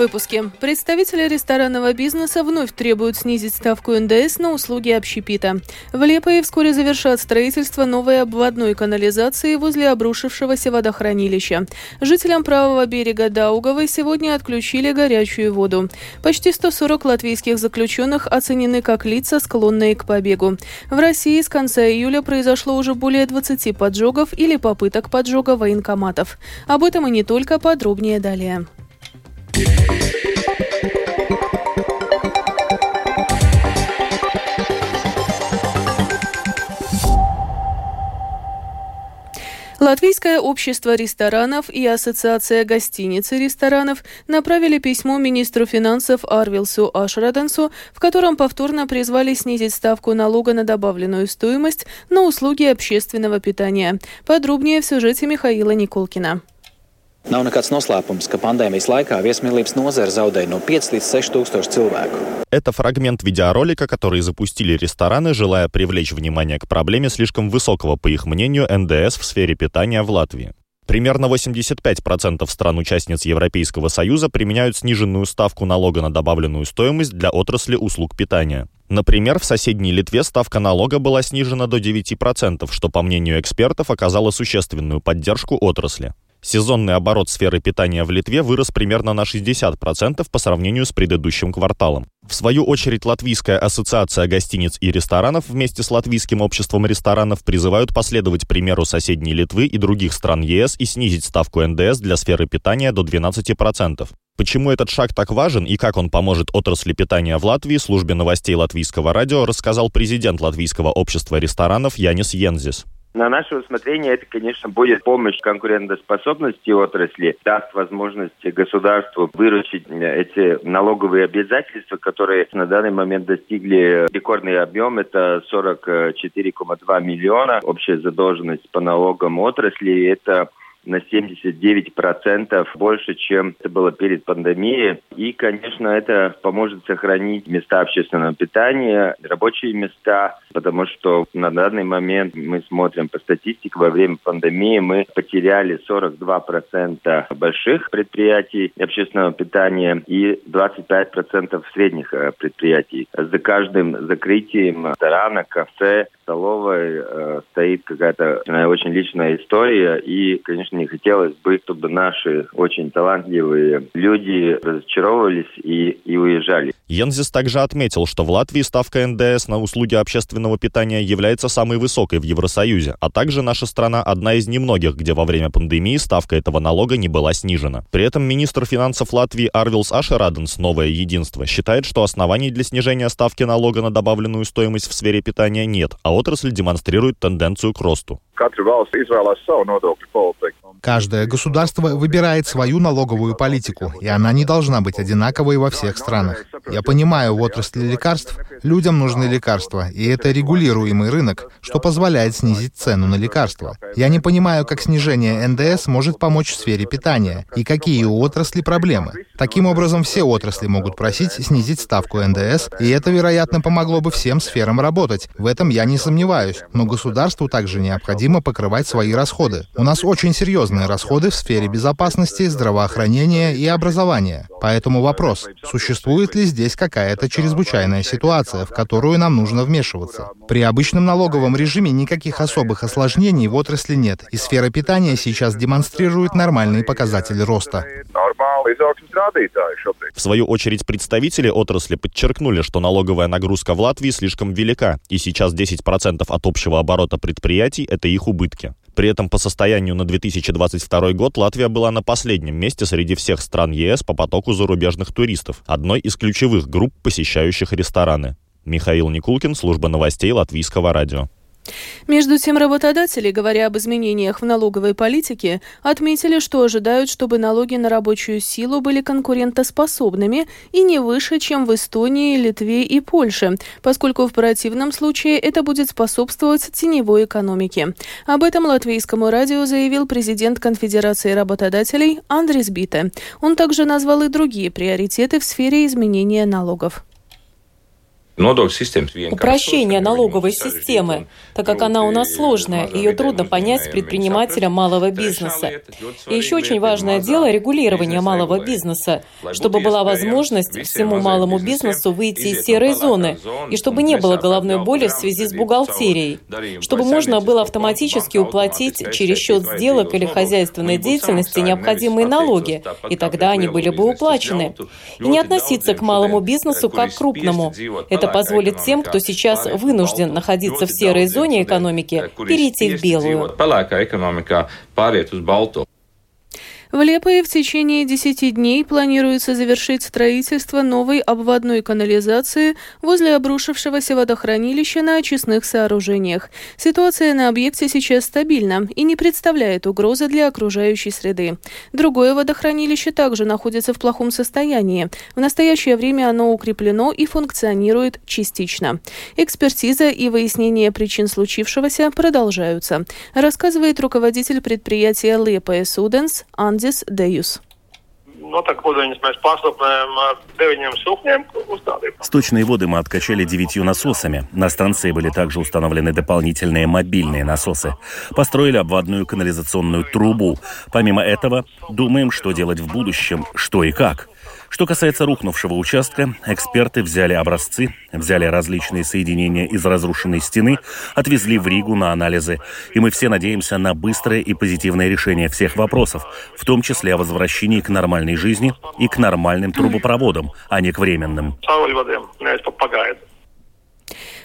выпуске. Представители ресторанного бизнеса вновь требуют снизить ставку НДС на услуги общепита. В Лепое вскоре завершат строительство новой обводной канализации возле обрушившегося водохранилища. Жителям правого берега Даугавы сегодня отключили горячую воду. Почти 140 латвийских заключенных оценены как лица, склонные к побегу. В России с конца июля произошло уже более 20 поджогов или попыток поджога военкоматов. Об этом и не только, подробнее далее. Латвийское общество ресторанов и Ассоциация гостиниц и ресторанов направили письмо министру финансов Арвилсу Ашраденсу, в котором повторно призвали снизить ставку налога на добавленную стоимость на услуги общественного питания. Подробнее в сюжете Михаила Николкина. Nav nekāds noslēpums, ka пандемijas laikā viesmīlības nozare заудēja no 5 līdz 6 тысяч человек. Это фрагмент видеоролика, который запустили рестораны, желая привлечь внимание к проблеме слишком высокого, по их мнению, НДС в сфере питания в Латвии. Примерно 85% стран-участниц Европейского Союза применяют сниженную ставку налога на добавленную стоимость для отрасли услуг питания. Например, в соседней Литве ставка налога была снижена до 9%, что, по мнению экспертов, оказало существенную поддержку отрасли. Сезонный оборот сферы питания в Литве вырос примерно на 60% по сравнению с предыдущим кварталом. В свою очередь, Латвийская ассоциация гостиниц и ресторанов вместе с Латвийским обществом ресторанов призывают последовать примеру соседней Литвы и других стран ЕС и снизить ставку НДС для сферы питания до 12%. Почему этот шаг так важен и как он поможет отрасли питания в Латвии, службе новостей Латвийского радио рассказал президент Латвийского общества ресторанов Янис Йензис. На наше усмотрение это, конечно, будет помощь конкурентоспособности отрасли, даст возможность государству выручить эти налоговые обязательства, которые на данный момент достигли рекордный объем, это 44,2 миллиона. Общая задолженность по налогам отрасли, это на 79% больше, чем это было перед пандемией. И, конечно, это поможет сохранить места общественного питания, рабочие места, потому что на данный момент мы смотрим по статистике, во время пандемии мы потеряли 42% больших предприятий общественного питания и 25% средних э, предприятий. За каждым закрытием ресторана, кафе, э, стоит какая-то очень личная история. И, конечно, не хотелось бы, чтобы наши очень талантливые люди разочаровывались и, и уезжали. Йензис также отметил, что в Латвии ставка НДС на услуги общественного питания является самой высокой в Евросоюзе, а также наша страна одна из немногих, где во время пандемии ставка этого налога не была снижена. При этом министр финансов Латвии Арвилс Ашераденс, новое единство, считает, что оснований для снижения ставки налога на добавленную стоимость в сфере питания нет, а отрасль демонстрирует тенденцию к росту. Каждое государство выбирает свою налоговую политику, и она не должна быть одинаковой во всех странах. Я понимаю, в отрасли лекарств людям нужны лекарства, и это регулируемый рынок, что позволяет снизить цену на лекарства. Я не понимаю, как снижение НДС может помочь в сфере питания, и какие у отрасли проблемы. Таким образом, все отрасли могут просить снизить ставку НДС, и это, вероятно, помогло бы всем сферам работать. В этом я не сомневаюсь. Но государству также необходимо покрывать свои расходы. У нас очень серьезные расходы в сфере безопасности, здравоохранения и образования. Поэтому вопрос, существует ли здесь какая-то чрезвычайная ситуация, в которую нам нужно вмешиваться? При обычном налоговом режиме никаких особых осложнений в отрасли нет, и сфера питания сейчас демонстрирует нормальные показатели роста. В свою очередь представители отрасли подчеркнули, что налоговая нагрузка в Латвии слишком велика, и сейчас 10% от общего оборота предприятий – это их убытки. При этом по состоянию на 2022 год Латвия была на последнем месте среди всех стран ЕС по потоку зарубежных туристов, одной из ключевых групп, посещающих рестораны. Михаил Никулкин, служба новостей Латвийского радио. Между тем, работодатели, говоря об изменениях в налоговой политике, отметили, что ожидают, чтобы налоги на рабочую силу были конкурентоспособными и не выше, чем в Эстонии, Литве и Польше, поскольку в противном случае это будет способствовать теневой экономике. Об этом латвийскому радио заявил президент Конфедерации работодателей Андрис Бите. Он также назвал и другие приоритеты в сфере изменения налогов. Упрощение налоговой системы, так как она у нас сложная, ее трудно понять предпринимателям малого бизнеса. И еще очень важное дело – регулирование малого бизнеса, чтобы была возможность всему малому бизнесу выйти из серой зоны, и чтобы не было головной боли в связи с бухгалтерией, чтобы можно было автоматически уплатить через счет сделок или хозяйственной деятельности необходимые налоги, и тогда они были бы уплачены. И не относиться к малому бизнесу как к крупному. Это позволит тем, кто сейчас вынужден находиться в серой зоне экономики, перейти в белую. В Лепое в течение 10 дней планируется завершить строительство новой обводной канализации возле обрушившегося водохранилища на очистных сооружениях. Ситуация на объекте сейчас стабильна и не представляет угрозы для окружающей среды. Другое водохранилище также находится в плохом состоянии. В настоящее время оно укреплено и функционирует частично. Экспертиза и выяснение причин случившегося продолжаются, рассказывает руководитель предприятия Лепое Суденс Ан Andis Dejus. Сточные воды мы откачали девятью насосами. На станции были также установлены дополнительные мобильные насосы. Построили обводную канализационную трубу. Помимо этого, думаем, что делать в будущем, что и как. Что касается рухнувшего участка, эксперты взяли образцы, взяли различные соединения из разрушенной стены, отвезли в Ригу на анализы. И мы все надеемся на быстрое и позитивное решение всех вопросов, в том числе о возвращении к нормальной жизни и к нормальным трубопроводам, а не к временным.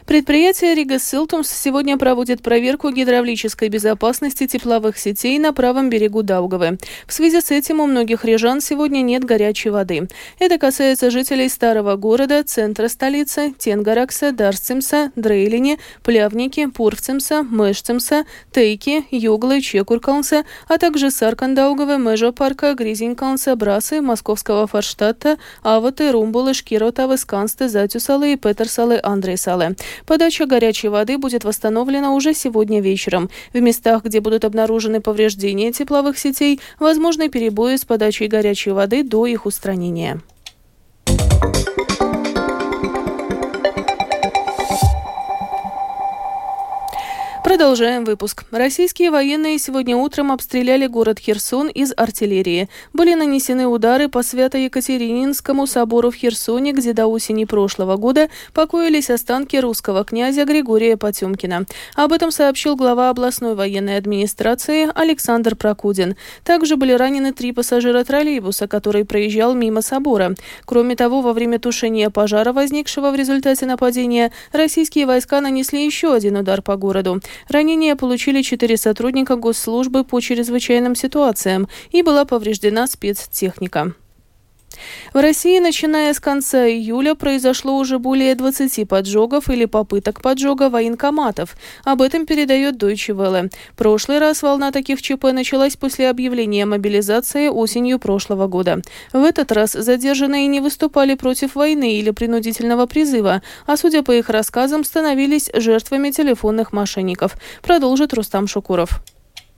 Предприятие Рига Силтумс сегодня проводит проверку гидравлической безопасности тепловых сетей на правом берегу Даугавы. В связи с этим у многих рижан сегодня нет горячей воды. Это касается жителей старого города, центра столицы, Тенгаракса, Дарсцимса, Дрейлини, Плявники, Пурвцимса, Мэшцимса, Тейки, Юглы, Чекуркалнса, а также Саркандаугавы, Межопарка, Гризинькалнса, Брасы, Московского Форштадта, Аваты, Румбулы, Шкиротавы, Скансты, Затюсалы и Петерсалы, Андрейсалы. Подача горячей воды будет восстановлена уже сегодня вечером. В местах, где будут обнаружены повреждения тепловых сетей, возможны перебои с подачей горячей воды до их устранения. Продолжаем выпуск. Российские военные сегодня утром обстреляли город Херсон из артиллерии. Были нанесены удары по Свято-Екатерининскому собору в Херсоне, где до осени прошлого года покоились останки русского князя Григория Потемкина. Об этом сообщил глава областной военной администрации Александр Прокудин. Также были ранены три пассажира троллейбуса, который проезжал мимо собора. Кроме того, во время тушения пожара, возникшего в результате нападения, российские войска нанесли еще один удар по городу. Ранения получили четыре сотрудника госслужбы по чрезвычайным ситуациям и была повреждена спецтехника. В России, начиная с конца июля, произошло уже более 20 поджогов или попыток поджога военкоматов. Об этом передает Deutsche Welle. Прошлый раз волна таких ЧП началась после объявления мобилизации осенью прошлого года. В этот раз задержанные не выступали против войны или принудительного призыва, а, судя по их рассказам, становились жертвами телефонных мошенников. Продолжит Рустам Шукуров.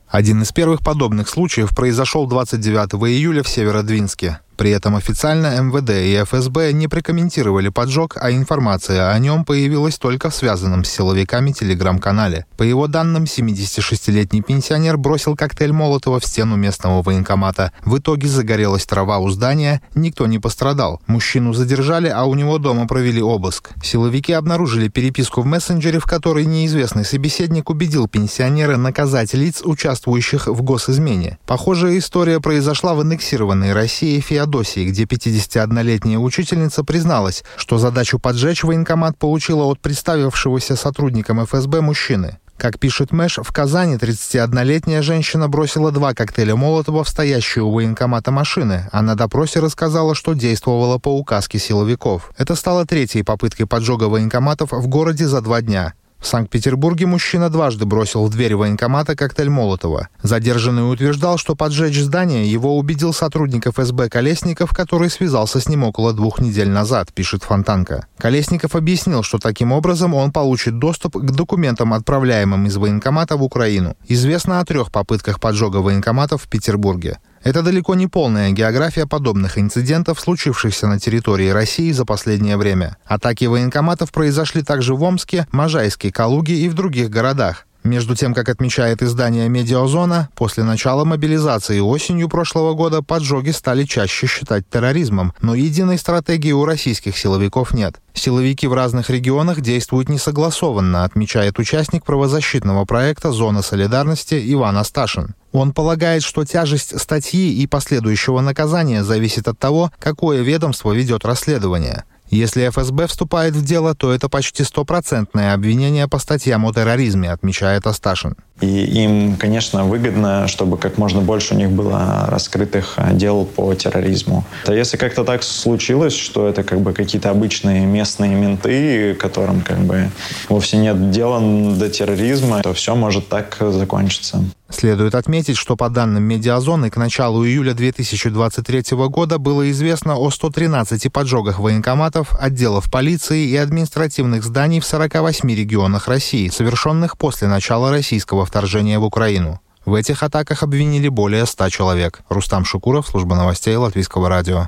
Один из первых подобных случаев произошел 29 июля в Северодвинске. При этом официально МВД и ФСБ не прокомментировали поджог, а информация о нем появилась только в связанном с силовиками телеграм-канале. По его данным, 76-летний пенсионер бросил коктейль Молотова в стену местного военкомата. В итоге загорелась трава у здания, никто не пострадал. Мужчину задержали, а у него дома провели обыск. Силовики обнаружили переписку в мессенджере, в которой неизвестный собеседник убедил пенсионера наказать лиц, участвующих в госизмене. Похожая история произошла в аннексированной России Феодосии Феодосии, где 51-летняя учительница призналась, что задачу поджечь военкомат получила от представившегося сотрудникам ФСБ мужчины. Как пишет Мэш, в Казани 31-летняя женщина бросила два коктейля Молотова в стоящую у военкомата машины, а на допросе рассказала, что действовала по указке силовиков. Это стало третьей попыткой поджога военкоматов в городе за два дня. В Санкт-Петербурге мужчина дважды бросил в дверь военкомата коктейль Молотова. Задержанный утверждал, что поджечь здание его убедил сотрудник ФСБ Колесников, который связался с ним около двух недель назад, пишет Фонтанка. Колесников объяснил, что таким образом он получит доступ к документам, отправляемым из военкомата в Украину. Известно о трех попытках поджога военкоматов в Петербурге. Это далеко не полная география подобных инцидентов, случившихся на территории России за последнее время. Атаки военкоматов произошли также в Омске, Можайске, Калуге и в других городах. Между тем, как отмечает издание «Медиазона», после начала мобилизации осенью прошлого года поджоги стали чаще считать терроризмом, но единой стратегии у российских силовиков нет. Силовики в разных регионах действуют несогласованно, отмечает участник правозащитного проекта «Зона солидарности» Иван Асташин. Он полагает, что тяжесть статьи и последующего наказания зависит от того, какое ведомство ведет расследование. Если ФСБ вступает в дело, то это почти стопроцентное обвинение по статьям о терроризме, отмечает Асташин. И им, конечно, выгодно, чтобы как можно больше у них было раскрытых а, дел по терроризму. А если как-то так случилось, что это как бы какие-то обычные местные менты, которым как бы вовсе нет дела до терроризма, то все может так закончиться. Следует отметить, что по данным Медиазоны к началу июля 2023 года было известно о 113 поджогах военкоматов, отделов полиции и административных зданий в 48 регионах России, совершенных после начала российского вторжения в Украину. В этих атаках обвинили более 100 человек. Рустам Шукуров, служба новостей Латвийского радио.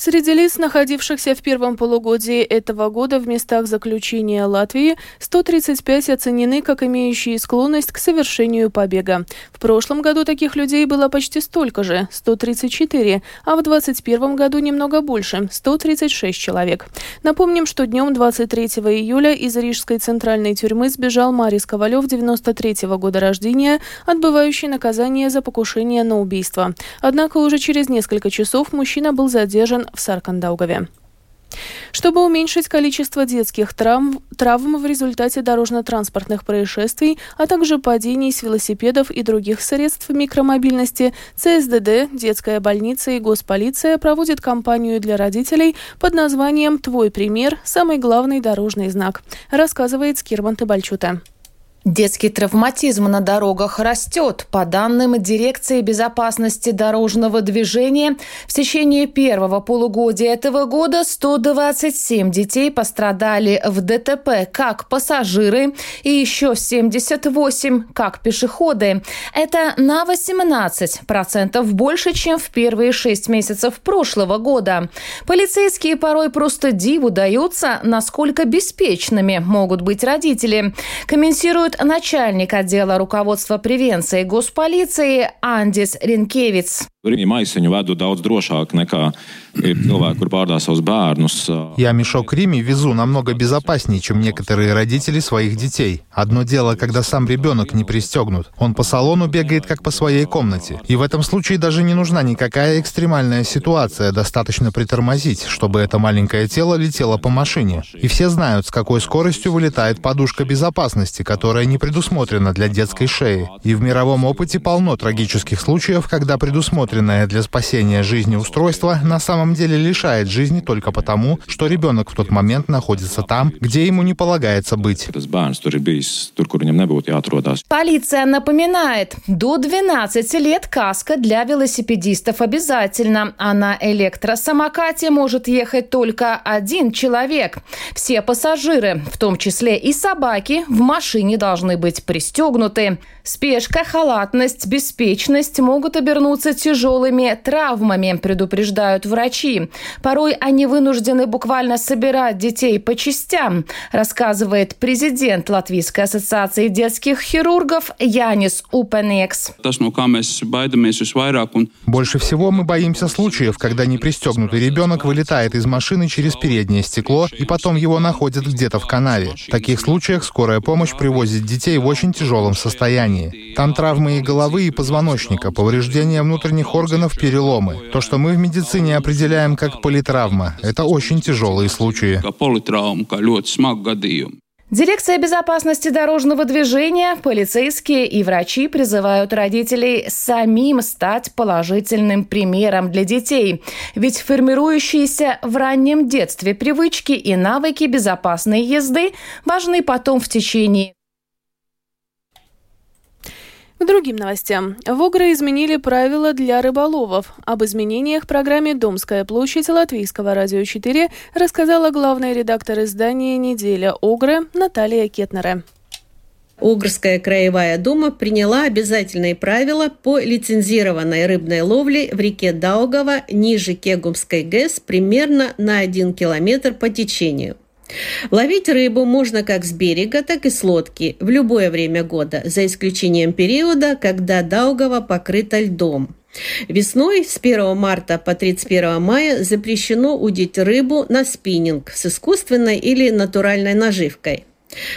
Среди лиц, находившихся в первом полугодии этого года в местах заключения Латвии, 135 оценены как имеющие склонность к совершению побега. В прошлом году таких людей было почти столько же – 134, а в 2021 году немного больше – 136 человек. Напомним, что днем 23 июля из Рижской центральной тюрьмы сбежал Марис Ковалев, 93 -го года рождения, отбывающий наказание за покушение на убийство. Однако уже через несколько часов мужчина был задержан в Саркандаугаве. Чтобы уменьшить количество детских травм, травм в результате дорожно-транспортных происшествий, а также падений с велосипедов и других средств микромобильности, ЦСДД, детская больница и госполиция проводят кампанию для родителей под названием «Твой пример – самый главный дорожный знак», рассказывает Скирман Табальчута. Детский травматизм на дорогах растет. По данным Дирекции безопасности дорожного движения, в течение первого полугодия этого года 127 детей пострадали в ДТП как пассажиры и еще 78 как пешеходы. Это на 18% больше, чем в первые шесть месяцев прошлого года. Полицейские порой просто диву даются, насколько беспечными могут быть родители. Комментируют начальник отдела руководства превенции госполиции Андис Ринкевиц. Я мешок Рими везу намного безопаснее, чем некоторые родители своих детей. Одно дело, когда сам ребенок не пристегнут. Он по салону бегает, как по своей комнате. И в этом случае даже не нужна никакая экстремальная ситуация, достаточно притормозить, чтобы это маленькое тело летело по машине. И все знают, с какой скоростью вылетает подушка безопасности, которая не предусмотрена для детской шеи. И в мировом опыте полно трагических случаев, когда предусмотрено предусмотренное для спасения жизни устройство на самом деле лишает жизни только потому, что ребенок в тот момент находится там, где ему не полагается быть. Полиция напоминает, до 12 лет каска для велосипедистов обязательно, а на электросамокате может ехать только один человек. Все пассажиры, в том числе и собаки, в машине должны быть пристегнуты. Спешка, халатность, беспечность могут обернуться тяжелыми травмами, предупреждают врачи. Порой они вынуждены буквально собирать детей по частям, рассказывает президент Латвийской ассоциации детских хирургов Янис Упенекс. Больше всего мы боимся случаев, когда непристегнутый ребенок вылетает из машины через переднее стекло и потом его находят где-то в канаве. В таких случаях скорая помощь привозит детей в очень тяжелом состоянии состоянии. Там травмы и головы, и позвоночника, повреждения внутренних органов, переломы. То, что мы в медицине определяем как политравма, это очень тяжелые случаи. Дирекция безопасности дорожного движения, полицейские и врачи призывают родителей самим стать положительным примером для детей. Ведь формирующиеся в раннем детстве привычки и навыки безопасной езды важны потом в течение к другим новостям. В Огре изменили правила для рыболовов. Об изменениях в программе «Домская площадь» Латвийского радио 4 рассказала главный редактор издания «Неделя Огры» Наталья Кетнера. Угрская краевая дума приняла обязательные правила по лицензированной рыбной ловле в реке Даугава ниже Кегумской ГЭС примерно на 1 километр по течению. Ловить рыбу можно как с берега, так и с лодки в любое время года, за исключением периода, когда Даугава покрыта льдом. Весной с 1 марта по 31 мая запрещено удить рыбу на спиннинг с искусственной или натуральной наживкой.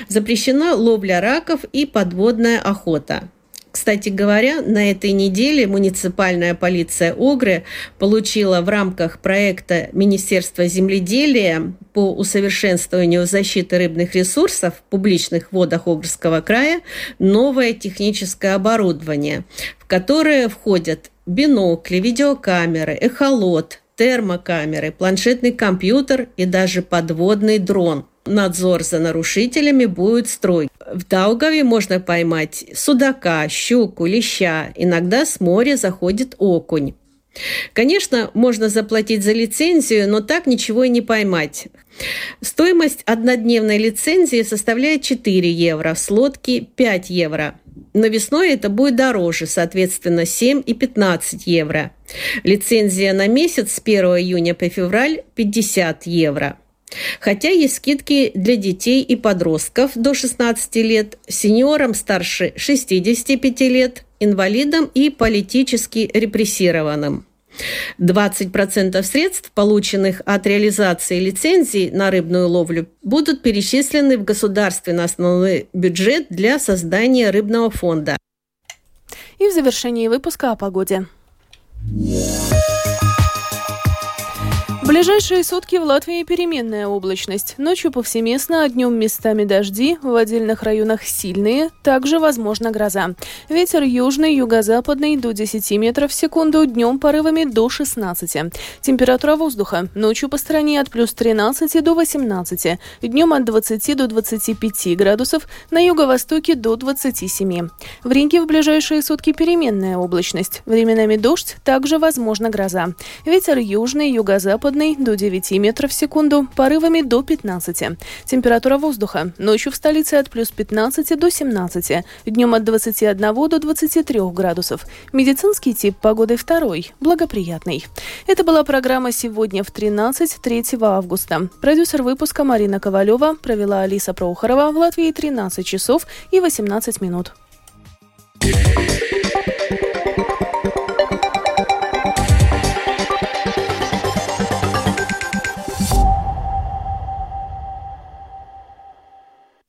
Запрещена ловля раков и подводная охота. Кстати говоря, на этой неделе муниципальная полиция Огры получила в рамках проекта Министерства земледелия по усовершенствованию защиты рыбных ресурсов в публичных водах Огрского края новое техническое оборудование, в которое входят бинокли, видеокамеры, эхолот, термокамеры, планшетный компьютер и даже подводный дрон – надзор за нарушителями будет строгий. В Даугаве можно поймать судака, щуку, леща. Иногда с моря заходит окунь. Конечно, можно заплатить за лицензию, но так ничего и не поймать. Стоимость однодневной лицензии составляет 4 евро, с лодки 5 евро. Но весной это будет дороже, соответственно, 7 и 15 евро. Лицензия на месяц с 1 июня по февраль 50 евро. Хотя есть скидки для детей и подростков до 16 лет, сеньорам старше 65 лет, инвалидам и политически репрессированным. 20% средств, полученных от реализации лицензий на рыбную ловлю, будут перечислены в государственный основной бюджет для создания рыбного фонда. И в завершении выпуска о погоде. Ближайшие сутки в Латвии переменная облачность. Ночью повсеместно, а днем местами дожди, в отдельных районах сильные, также возможна гроза. Ветер южный, юго-западный до 10 метров в секунду, днем порывами до 16. Температура воздуха ночью по стране от плюс 13 до 18, днем от 20 до 25 градусов, на юго-востоке до 27. В Риге в ближайшие сутки переменная облачность. Временами дождь, также возможна гроза. Ветер южный, юго-западный, Западный до 9 метров в секунду, порывами до 15. Температура воздуха ночью в столице от плюс 15 до 17, днем от 21 до 23 градусов. Медицинский тип погоды второй, благоприятный. Это была программа «Сегодня в 13» 3 августа. Продюсер выпуска Марина Ковалева провела Алиса Прохорова в Латвии 13 часов и 18 минут.